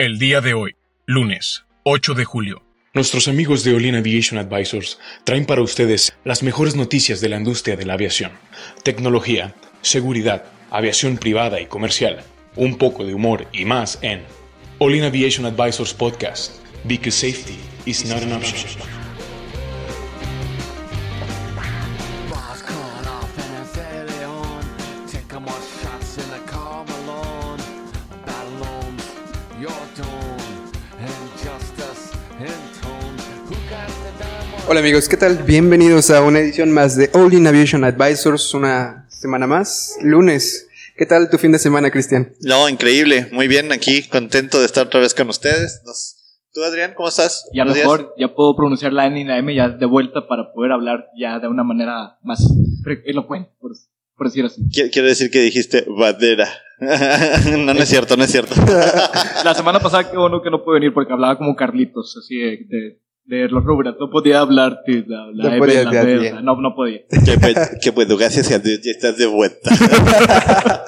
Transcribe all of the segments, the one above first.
El día de hoy, lunes 8 de julio. Nuestros amigos de Olin Aviation Advisors traen para ustedes las mejores noticias de la industria de la aviación, tecnología, seguridad, aviación privada y comercial, un poco de humor y más en Olin Aviation Advisors Podcast, because safety is not an option. Hola amigos, ¿qué tal? Bienvenidos a una edición más de All in Aviation Advisors, una semana más, lunes. ¿Qué tal tu fin de semana, Cristian? No, increíble. Muy bien, aquí contento de estar otra vez con ustedes. Nos- ¿Tú, Adrián, cómo estás? Y a lo Buenos días. mejor ya puedo pronunciar la N y la M ya de vuelta para poder hablar ya de una manera más elocuente, por, por decir así. Qui- Quiero decir que dijiste badera. no, no es cierto, no es cierto. La semana pasada qué bueno que no pude venir porque hablaba como Carlitos, así de, de, de los Rubras. No podía hablar de la, la No M, podías la bien. la- no, no podía. que, pues, que bueno, gracias a Dios ya estás de vuelta.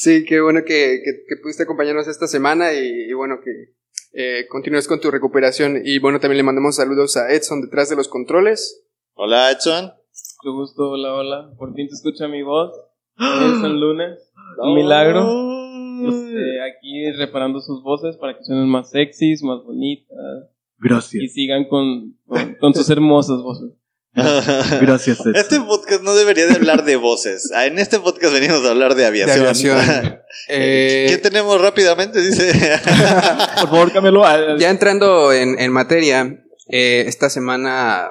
Sí, qué bueno que, que- que pudiste acompañarnos esta semana y, y bueno que eh, continúes con tu recuperación. Y bueno, también le mandamos saludos a Edson detrás de los controles. Hola, Edson. Mucho gusto, hola, hola. Por fin se escucha mi voz. El lunes. Un milagro. Este, aquí reparando sus voces para que suenen más sexys, más bonitas. Y Gracias. sigan con, con, con sus hermosas voces. Gracias, Edson. Este podcast no debería de hablar de voces. Ah, En este podcast venimos a hablar de De aviación. aviación. Eh, ¿Qué tenemos rápidamente? Dice. Por favor, cámbialo a... ya entrando en, en materia, eh, esta semana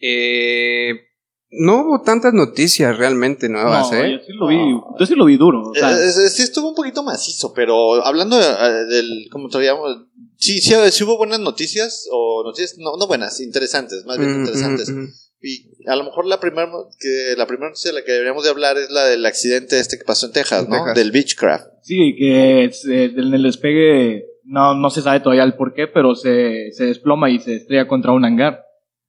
eh, no hubo tantas noticias realmente nuevas, no, ¿eh? yo sí lo vi, yo sí lo vi duro. O sea, Eh, eh, sí estuvo un poquito macizo, pero hablando de- del, como traíamos, sí, sí, sí hubo buenas noticias, o noticias, no, no buenas, interesantes, más bien Mm, interesantes. mm, mm. Y a lo mejor la primera que la primera noticia de la que deberíamos de hablar es la del accidente este que pasó en Texas, ¿no? Texas. Del Beechcraft. Sí, que es, eh, en el despegue no, no se sabe todavía el por qué, pero se, se desploma y se estrella contra un hangar.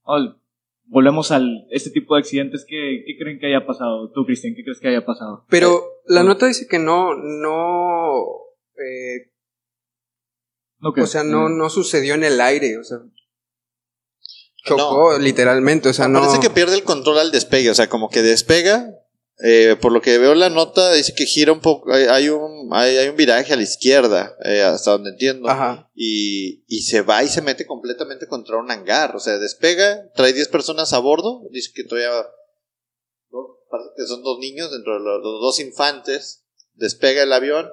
Al- volvemos al este tipo de accidentes. ¿Qué, qué creen que haya pasado? Tú, Cristian, ¿qué crees que haya pasado? Pero la ah. nota dice que no, no, eh, ¿No qué? o sea, no, no sucedió en el aire, o sea, chocó literalmente, o sea, no. Parece que pierde el control al despegue, o sea, como que despega. eh, por lo que veo la nota, dice que gira un poco, hay, hay un, hay, hay un viraje a la izquierda, eh, hasta donde entiendo. Ajá. y, y se va y se mete completamente contra un hangar. O sea, despega, trae 10 personas a bordo. Dice que todavía. ¿no? Parece que son dos niños dentro de los, los dos infantes. Despega el avión,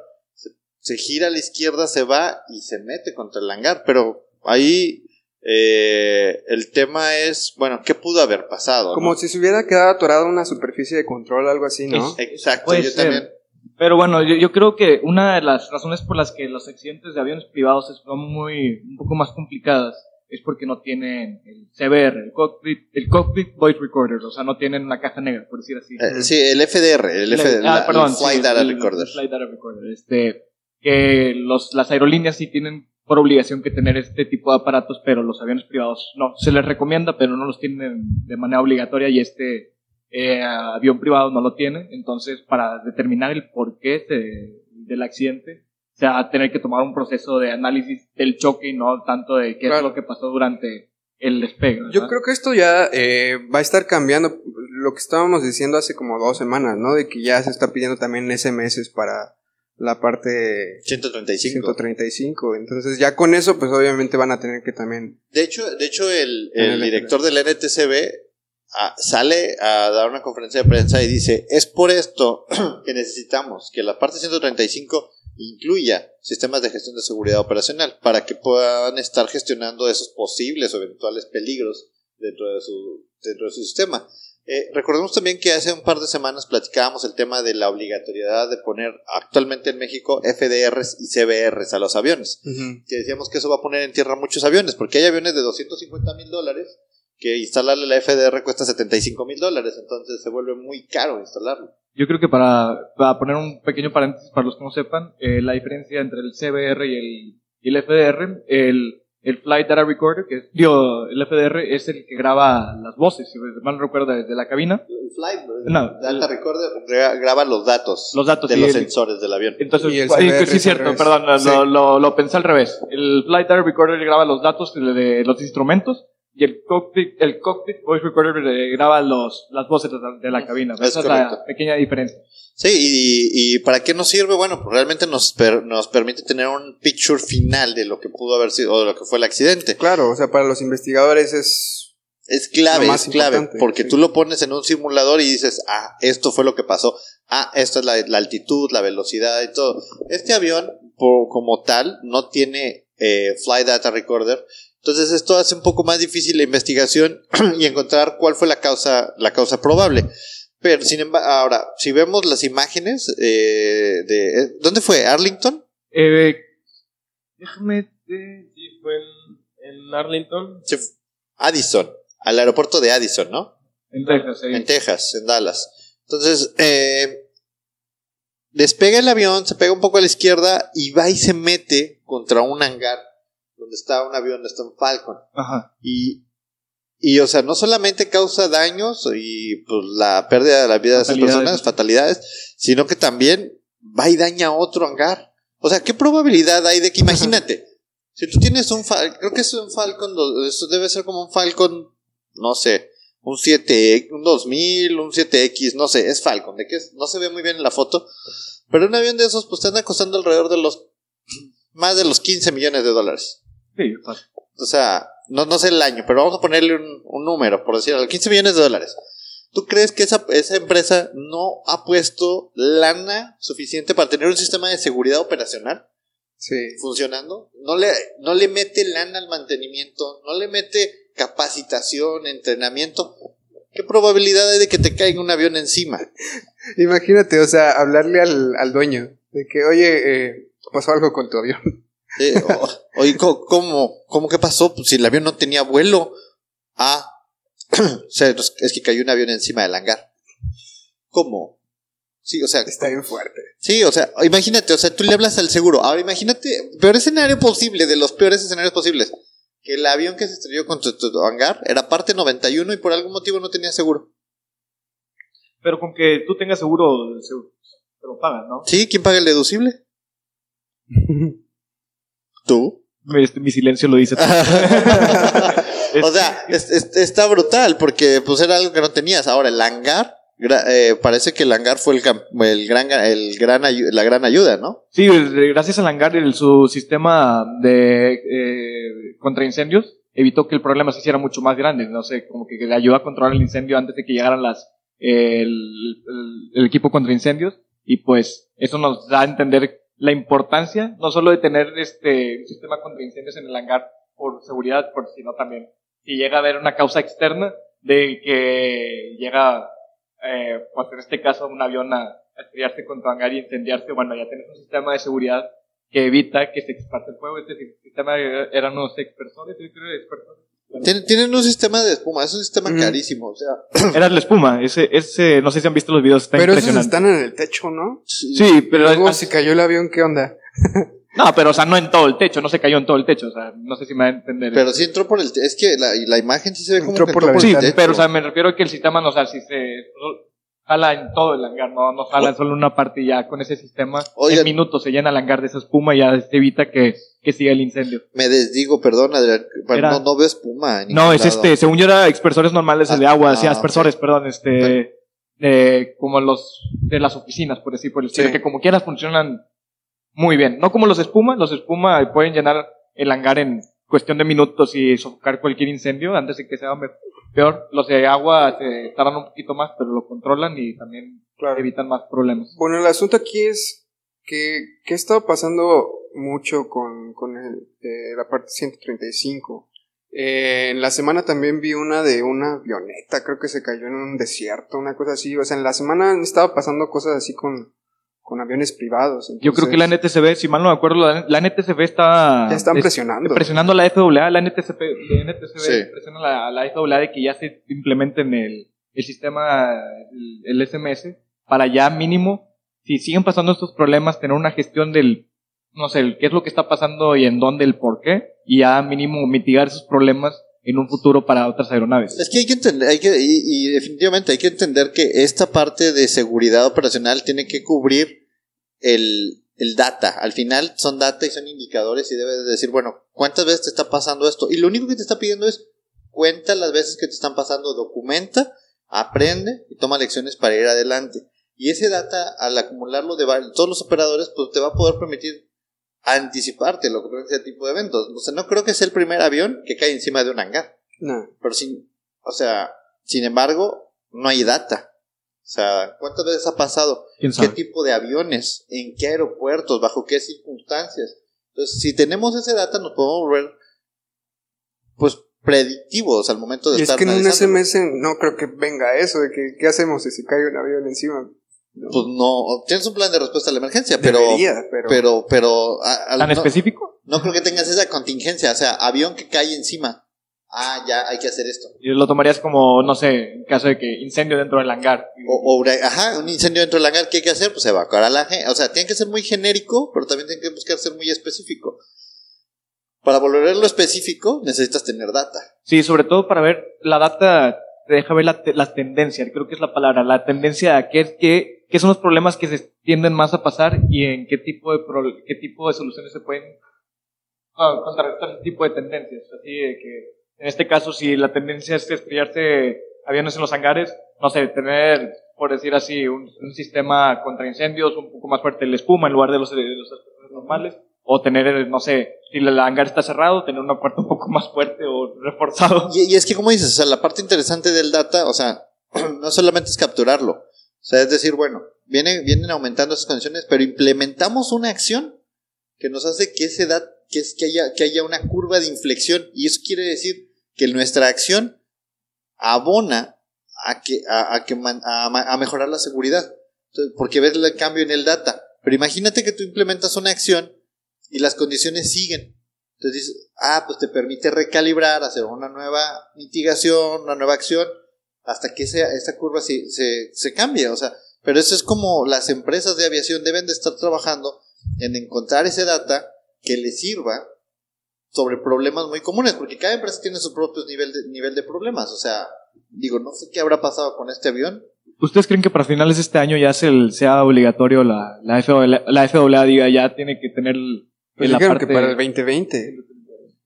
se, gira a la izquierda, se va y se mete contra el hangar. Pero ahí eh, el tema es, bueno, ¿qué pudo haber pasado? Como no? si se hubiera quedado atorado en una superficie de control, algo así, ¿no? Exacto, yo también. Pero bueno, yo, yo creo que una de las razones por las que los accidentes de aviones privados son muy, un poco más complicadas es porque no tienen el CBR, el Cockpit, el cockpit Voice Recorder, o sea, no tienen una caja negra, por decir así. Eh, sí, el FDR, el, F, Le- ah, la- perdón, el Flight sí, Data el- Recorder. el Flight Data Recorder. Este, que los, las aerolíneas sí tienen por obligación que tener este tipo de aparatos, pero los aviones privados no. Se les recomienda, pero no los tienen de manera obligatoria y este eh, avión privado no lo tiene. Entonces, para determinar el porqué de- del accidente, se va a tener que tomar un proceso de análisis del choque y no tanto de qué Claro. es lo que pasó durante el despegue. Yo creo que esto ya eh, va a estar cambiando lo que estábamos diciendo hace como dos semanas, ¿no? De que ya se está pidiendo también SMS para la parte 135. 135. Entonces ya con eso, pues obviamente van a tener que también... De hecho, de hecho el, el- director del NTCB ah, sale a dar una conferencia de prensa y dice, es por esto que necesitamos que la parte 135 incluya sistemas de gestión de seguridad operacional para que puedan estar gestionando esos posibles o eventuales peligros dentro de su, dentro de su sistema. Eh, recordemos también que hace un par de semanas platicábamos el tema de la obligatoriedad de poner actualmente en México FDRs y CBRs a los aviones que decíamos que eso va a poner en tierra muchos aviones, porque hay aviones de 250 mil dólares que instalarle la FDR cuesta 75 mil dólares, entonces se vuelve muy caro instalarlo. Yo creo que para, para poner un pequeño paréntesis para los que no sepan, eh, la diferencia entre el CBR y el, y el FDR, el, el Flight Data Recorder, que es, digo, el FDR es el que graba las voces, si mal no recuerdo, desde la cabina. El Flight No, Data Recorder gra- graba los datos, Los datos, de sí, los el- sensores del avión. Entonces, Y el ay, CBR sí, es cierto, perdón, Sí. lo, lo, lo pensé al revés. El Flight Data Recorder graba los datos de, de los instrumentos y el cockpit, el cockpit Voice Recorder eh, graba los, las voces de la, de la cabina. Es Esa es la pequeña diferencia. Sí, y, y ¿para qué nos sirve? Bueno, pues realmente nos, per- nos permite tener un picture final de lo que pudo haber sido o de lo que fue el accidente. Claro, o sea, para los investigadores es... Es clave, es clave, porque sí. tú lo pones en un simulador y dices, ah, esto fue lo que pasó, ah, esto es la, la altitud, la velocidad y todo. Este avión, por- como tal, no tiene eh, Flight Data Recorder, entonces esto hace un poco más difícil la investigación y encontrar cuál fue la causa, la causa probable. Pero, sin embargo, ahora, si vemos las imágenes eh, de... eh, ¿Dónde fue? ¿Arlington? Eh, déjame. eh, Sí, fue en, en Arlington. Sí, Addison, al aeropuerto de Addison, ¿no? en Texas, sí. En Texas, en Dallas. Entonces, eh, despega el avión, se pega un poco a la izquierda y va y se mete contra un hangar donde está un avión, está un Falcon. Ajá. Y, y, o sea, no solamente causa daños y pues, la pérdida de la vida de esas personas, fatalidades, sino que también va y daña otro hangar. O sea, ¿qué probabilidad hay de que, imagínate, si tú tienes un Falcon, creo que es un Falcon, eso debe ser como un Falcon, no sé, un 7, un 2000, un 7X, no sé, es Falcon, de qué es, no se ve muy bien en la foto, pero un avión de esos pues te anda costando alrededor de los, más de los 15 millones de dólares. Sí, fácil. O sea, no, no sé el año, pero vamos a ponerle un, un número, por decir algo, 15 millones de dólares. ¿Tú crees que esa, esa empresa no ha puesto lana suficiente para tener un sistema de seguridad operacional Sí. funcionando? No le, no le mete lana al mantenimiento, no le mete capacitación, entrenamiento. ¿Qué probabilidad hay de que te caiga un avión encima? Imagínate, o sea, hablarle al, al dueño de que, oye, eh, pasó algo con tu avión. Eh, oye, ¿cómo, cómo, cómo que pasó? Pues si el avión no tenía vuelo. Ah, o sea, es que cayó un avión encima del hangar. ¿Cómo? Sí, o sea, Está bien fuerte. sí, o sea, imagínate, o sea, tú le hablas al seguro. Ahora imagínate, peor escenario posible, de los peores escenarios posibles. Que el avión que se estrelló contra tu, tu hangar era parte 91 y por algún motivo no tenía seguro. Pero con que tú tengas seguro, seguro te lo pagan, ¿no? Sí, ¿quién paga el deducible? ¿Tú? Este, mi silencio lo dice todo. o sea, es- es- está brutal porque pues era algo que no tenías. Ahora el hangar, eh, parece que el hangar fue el, el gran, el gran la gran ayuda, ¿no? Sí, gracias al hangar, el- su sistema de eh, contra incendios evitó que el problema se hiciera mucho más grande. No sé, como que le ayudó a controlar el incendio antes de que llegaran las el, el- el equipo contra incendios. Y pues eso nos da a entender la importancia no solo de tener este un sistema contra incendios en el hangar por seguridad, por, sino también si llega a haber una causa externa de que llega, eh, pues en este caso, un avión a, estrellarse contra hangar y incendiarse, bueno, ya tienes un sistema de seguridad que evita que se exparte el fuego. Este sistema era- eran unos expersores, yo creo, expersores. Tienen, tienen un sistema de espuma, es un sistema carísimo. O sea, Era la espuma, ese, ese, no sé si han visto los videos, está Pero esos están en el techo, ¿no? Sí, pero Luego, si cayó el avión, ¿qué onda? no, pero o sea, no en todo el techo, no se cayó en todo el techo, o sea, no sé si me va a entender. pero sí entró por el. Es que la, la imagen sí se ve como Entró que por entró la Sí, el ventana. techo. pero o sea, me refiero a que el sistema no, o sea, si se jala en todo el hangar, no, no jala en solo una parte y ya con ese sistema Oigan. en minutos se llena el hangar de esa espuma y ya se evita que, que siga el incendio. Me desdigo, perdón, Adrián, Era- no, no veo espuma. No, es lado. este, según yo era expersores normales de Ah, agua, ah, sí, aspersores, perdón, este, eh, como los de las oficinas, por decir, por el estilo, Sí. que como quieras funcionan muy bien. No como los espuma, los espuma pueden llenar el hangar en cuestión de minutos y sofocar cualquier incendio antes de que sea me- peor. Los de agua se tardan un poquito más, pero lo controlan y también Claro. evitan más problemas. Bueno, el asunto aquí es que, que ha estado pasando mucho con, con el- eh, la parte 135. Eh, en la semana también vi una de una avioneta, creo que se cayó en un desierto, una cosa así. O sea, en la semana han estado pasando cosas así con, con aviones privados. Yo creo que la NTCB, si mal no me acuerdo, la, la NTCB está... Ya están es- presionando. presionando a la FAA, la NTCP, la NTCB Sí. presiona a la, la FAA de que ya se implementen el, el sistema, el, el SMS, para ya mínimo, si siguen pasando estos problemas, tener una gestión del no sé, el qué es lo que está pasando y en dónde, el por qué, y ya mínimo mitigar esos problemas en un futuro para otras aeronaves. Es que hay que entender, hay que, y, y definitivamente hay que entender que esta parte de seguridad operacional tiene que cubrir el, el data. Al final son data y son indicadores y debes de decir, bueno, ¿cuántas veces te está pasando esto? Y lo único que te está pidiendo es cuenta las veces que te están pasando, documenta, aprende y toma lecciones para ir adelante. Y ese data, al acumularlo de todos los operadores, pues te va a poder permitir anticiparte lo que ser ese tipo de eventos. O sea, no creo que sea el primer avión que cae encima de un hangar. No. Pero sin, o sea, sin embargo, no hay data. O sea, ¿cuántas veces ha pasado? ¿Quién ¿Qué tipo de aviones? ¿En qué aeropuertos? ¿Bajo qué circunstancias? Entonces, si tenemos ese data, nos podemos volver, pues, predictivos al momento de Y es estar que en un. SMS no creo que venga eso de que qué hacemos si se cae un avión encima. No. Pues no, tienes un plan de respuesta a la emergencia, pero, Debería, pero, pero, pero, a- ¿Tan no, específico? no creo que tengas esa contingencia, o sea, avión que cae encima. Ah, ya, hay que hacer esto. Y lo tomarías como, no sé, en caso de que incendio dentro del hangar. O, ajá, un incendio dentro del hangar, ¿qué hay que hacer? Pues evacuar a la gente. O sea, tiene que ser muy genérico, pero también tiene que buscar ser muy específico. Para volverlo específico, necesitas tener data. Sí, sobre todo para ver la data, te deja ver la las tendencias, creo que es la palabra, la tendencia a qué, qué, qué son los problemas que se tienden más a pasar y en qué tipo de, pro- qué tipo de soluciones se pueden ah, contrarrestar ese tipo de tendencias. Así de que, en este caso, si la tendencia es estrellarse aviones en los hangares, no sé, tener, por decir así, un, un sistema contra incendios un poco más fuerte, la espuma en lugar de los, de los normales, o tener, no sé, si el hangar está cerrado, tener una puerta un poco más fuerte o reforzado. Y, es que, como dices, o sea, la parte interesante del data, o sea, no solamente es capturarlo. O sea, es decir, bueno, viene, vienen aumentando esas condiciones, pero implementamos una acción que nos hace que ese dat, que es que haya, que haya una curva de inflexión. Y eso quiere decir que nuestra acción abona a que, a, que a, mejorar la seguridad. Porque ves el cambio en el data. Pero imagínate que tú implementas una acción y las condiciones siguen. Entonces ah, pues te permite recalibrar, hacer una nueva mitigación, una nueva acción, hasta que esa, esa curva se, se, se cambie. O sea, pero eso es como las empresas de aviación deben de estar trabajando en encontrar ese data que les sirva sobre problemas muy comunes, porque cada empresa tiene su propio nivel de, nivel de problemas. O sea, digo, no sé qué habrá pasado con este avión. ¿Ustedes creen que para finales de este año ya sea obligatorio la, la, FAA, la FAA diga ya tiene que tener el- Pues la parte- que para el 2020.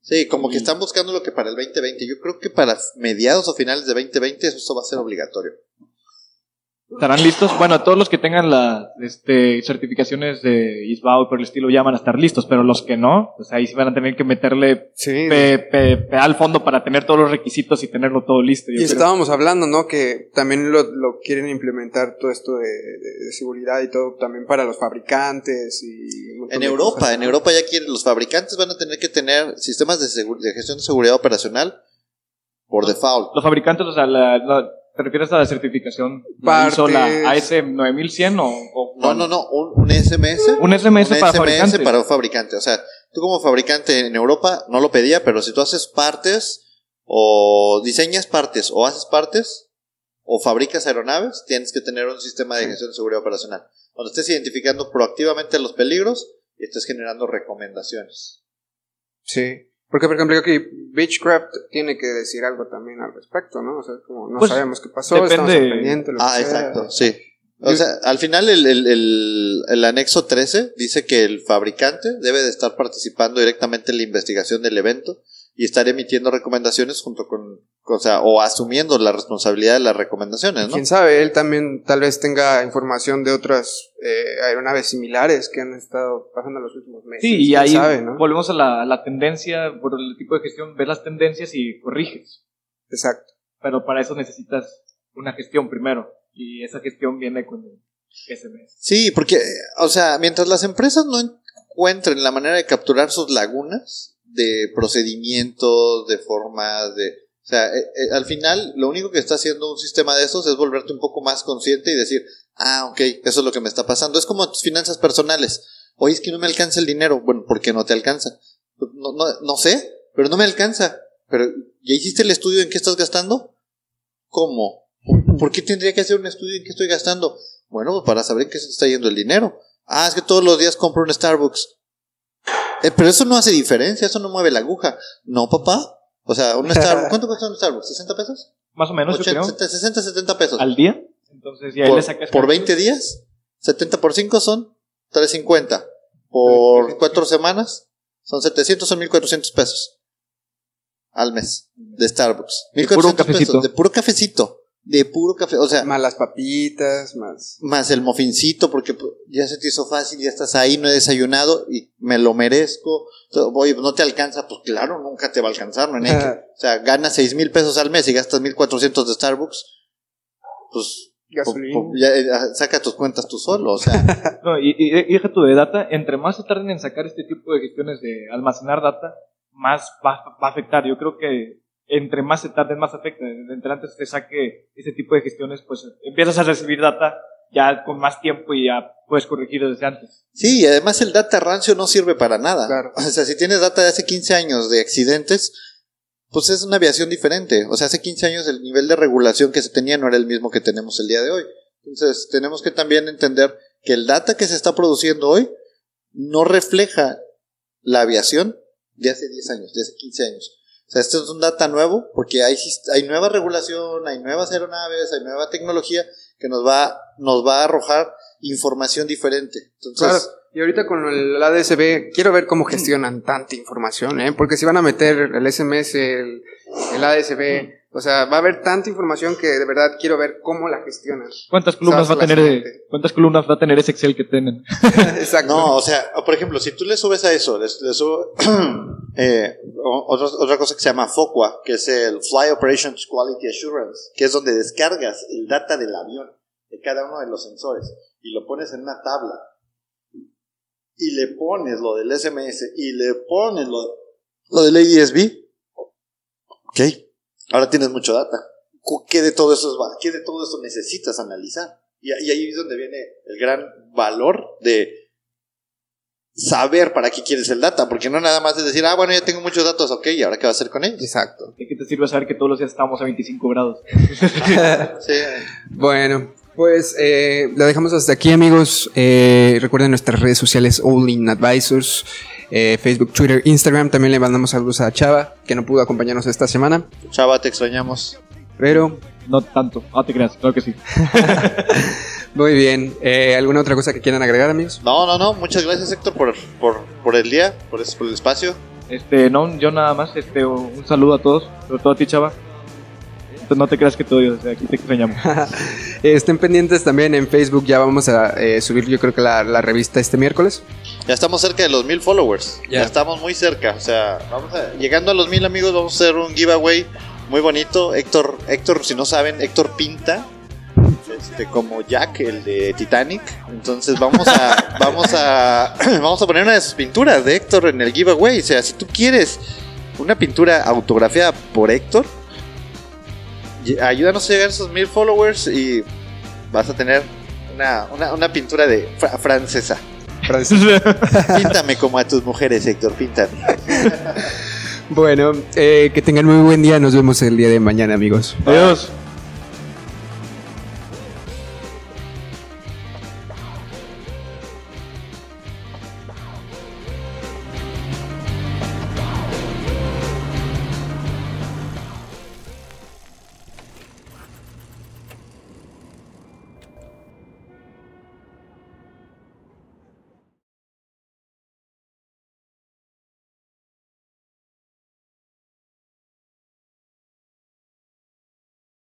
Sí, como que están buscando lo que para el 2020. Yo creo que para mediados o finales de 2020 eso va a ser obligatorio. ¿Estarán listos? Bueno, todos los que tengan las este, certificaciones de ISBAO y por el estilo ya van a estar listos, pero los que no, pues ahí sí van a tener que meterle Sí. pe, pe- pe al fondo para tener todos los requisitos y tenerlo todo listo. yo Y creo. estábamos hablando, ¿no? Que también lo, lo quieren implementar todo esto de, de- de seguridad y todo también para los fabricantes y En Europa, cosas, en. Europa ya quieren, los fabricantes van a tener que tener sistemas de, gestión de seguridad operacional por default. Los fabricantes, o sea, la- la- ¿te refieres a la certificación? ¿La hizo la Partes. AS 9100 o, o No, no, no, un, un SMS. Un SMS un para SMS para un fabricante. O sea, tú como fabricante en Europa no lo pedía, pero si tú haces partes o diseñas partes o haces partes o fabricas aeronaves, tienes que tener un sistema de gestión de seguridad operacional. Donde estés identificando proactivamente los peligros y estés generando recomendaciones. Sí. Porque, por ejemplo, creo que Beechcraft tiene que decir algo también al respecto, ¿no? O sea, como no Pues, sabemos qué pasó, depende- estamos al pendiente, lo que Ah, sea. exacto, sí. O sea, al final el, el, el, el anexo 13 dice que el fabricante debe de estar participando directamente en la investigación del evento y estar emitiendo recomendaciones junto con, o sea, o asumiendo la responsabilidad de las recomendaciones, ¿no? Quién sabe, él también tal vez tenga información de otras eh, aeronaves similares que han estado pasando los últimos meses. Sí, y quién ahí sabe, ¿no? volvemos a la, la tendencia, por el tipo de gestión, ves las tendencias y corriges. Exacto. Pero para eso necesitas una gestión primero. Y esa gestión viene con el SMS. Sí, porque, o sea, mientras las empresas no encuentren la manera de capturar sus lagunas de procedimientos, de formas, de... O sea, eh, eh, al final lo único que está haciendo un sistema de esos es volverte un poco más consciente y decir, ah, ok, eso es lo que me está pasando. Es como tus finanzas personales. Oye, es que no me alcanza el dinero. Bueno, ¿por qué no te alcanza? No, no, no sé, pero no me alcanza. Pero, ¿ya hiciste el estudio en qué estás gastando? ¿Cómo? ¿Por- ¿Por qué tendría que hacer un estudio en qué estoy gastando? Bueno, pues para saber en qué se está yendo el dinero. Ah, es que todos los días compro un Starbucks. Eh, pero eso no hace diferencia, eso no mueve la aguja. No, papá. O sea, un Starbucks, ¿cuánto cuesta un Starbucks? ¿60 pesos? Más o menos, yo 80, creo. 70, 60, 70 pesos. Al día. Entonces, ya por, le sacas. por 20 días, 70 por 5 son 350. Por 4 semanas son 700, son 1400 pesos al mes de Starbucks. De puro 1400 cafecito. pesos de puro cafecito. De puro café. O sea, Más las papitas, más. más el mofincito, porque pues, ya se te hizo fácil, ya estás ahí, no he desayunado y me lo merezco. Oye, no te alcanza, pues claro, nunca te va a alcanzar, no O sea, ganas 6 mil pesos al mes y gastas 1400 de Starbucks, pues Gasolina. po- po- ya, eh, saca tus cuentas tú solo, o sea, No, y, y, y tú de data, entre más se tarden en sacar este tipo de gestiones de almacenar data, más va, va a afectar. Yo creo que entre más se tarden, más afecta. Entre antes te saque ese tipo de gestiones, pues empiezas a recibir data ya con más tiempo y ya puedes corregir desde antes. sí, y además el data rancio no sirve para nada. Claro. O sea, si tienes data de hace 15 años de accidentes, pues es una aviación diferente. O sea, hace 15 años el nivel de regulación que se tenía no era el mismo que tenemos el día de hoy. Entonces, tenemos que también entender que el data que se está produciendo hoy no refleja la aviación de hace 10 años, de hace 15 años. O sea, esto es un data nuevo porque hay, hay nueva regulación, hay nuevas aeronaves, hay nueva tecnología que nos va, nos va a arrojar información diferente. Entonces, Claro. Y ahorita con el ADSB, quiero ver cómo gestionan tanta información, ¿eh? Porque si van a meter el SMS, el, el ADSB, o sea, va a haber tanta información que de verdad quiero ver cómo la gestionan. ¿Cuántas columnas va a tener, cuántas columnas va a tener ese Excel que tienen? Exacto. No, o sea, por ejemplo, si tú le subes a eso, le, le subo eh, otra, otra cosa que se llama FOCUA, que es el Fly Operations Quality Assurance, que es donde descargas el data del avión, de cada uno de los sensores, y lo pones en una tabla, y le pones lo del SMS, y le pones lo, lo del ADSB, ok, ahora tienes mucho data. ¿Qué de todo eso, es va- qué de todo eso necesitas analizar? Y, y ahí es donde viene el gran valor de saber para qué quieres el data, porque no nada más es decir, ah, bueno, ya tengo muchos datos, ok, ¿y ahora qué va a hacer con ellos? Exacto. ¿De qué te sirve saber que todos los días estamos a 25 grados? Sí. Bueno, pues eh, lo dejamos hasta aquí, amigos. Eh, recuerden nuestras redes sociales, All In Advisors, eh, Facebook, Twitter, Instagram. También le mandamos saludos a Chava, que no pudo acompañarnos esta semana. Chava, te extrañamos. Pero, No tanto. Ah, te creas, claro que sí. muy bien. Eh, ¿Alguna otra cosa que quieran agregar, amigos? No, no, no, muchas gracias Héctor por, por, por el día, por, por el espacio. Este, no, yo nada más, este, un saludo a todos, sobre todo a ti, chava. No te creas que te odio, o sea, aquí te extrañamos. Estén pendientes también en Facebook. Ya vamos a eh, subir, yo creo que la, la revista este miércoles. Ya estamos cerca de los mil followers. Ya, Ya. estamos muy cerca. O sea, vamos a, llegando a los mil amigos, vamos a hacer un giveaway muy bonito. Héctor, Héctor, si no saben, Héctor pinta. Este, como Jack, el de Titanic. Entonces vamos a, vamos a, vamos a poner una de sus pinturas de Héctor en el giveaway. O sea, si tú quieres una pintura autografiada por Héctor, ayúdanos a llegar a esos mil followers y vas a tener una, una, una pintura de fra- francesa. Píntame como a tus mujeres, Héctor, píntame. Bueno, eh, que tengan muy buen día. Nos vemos el día de mañana, amigos. Adiós.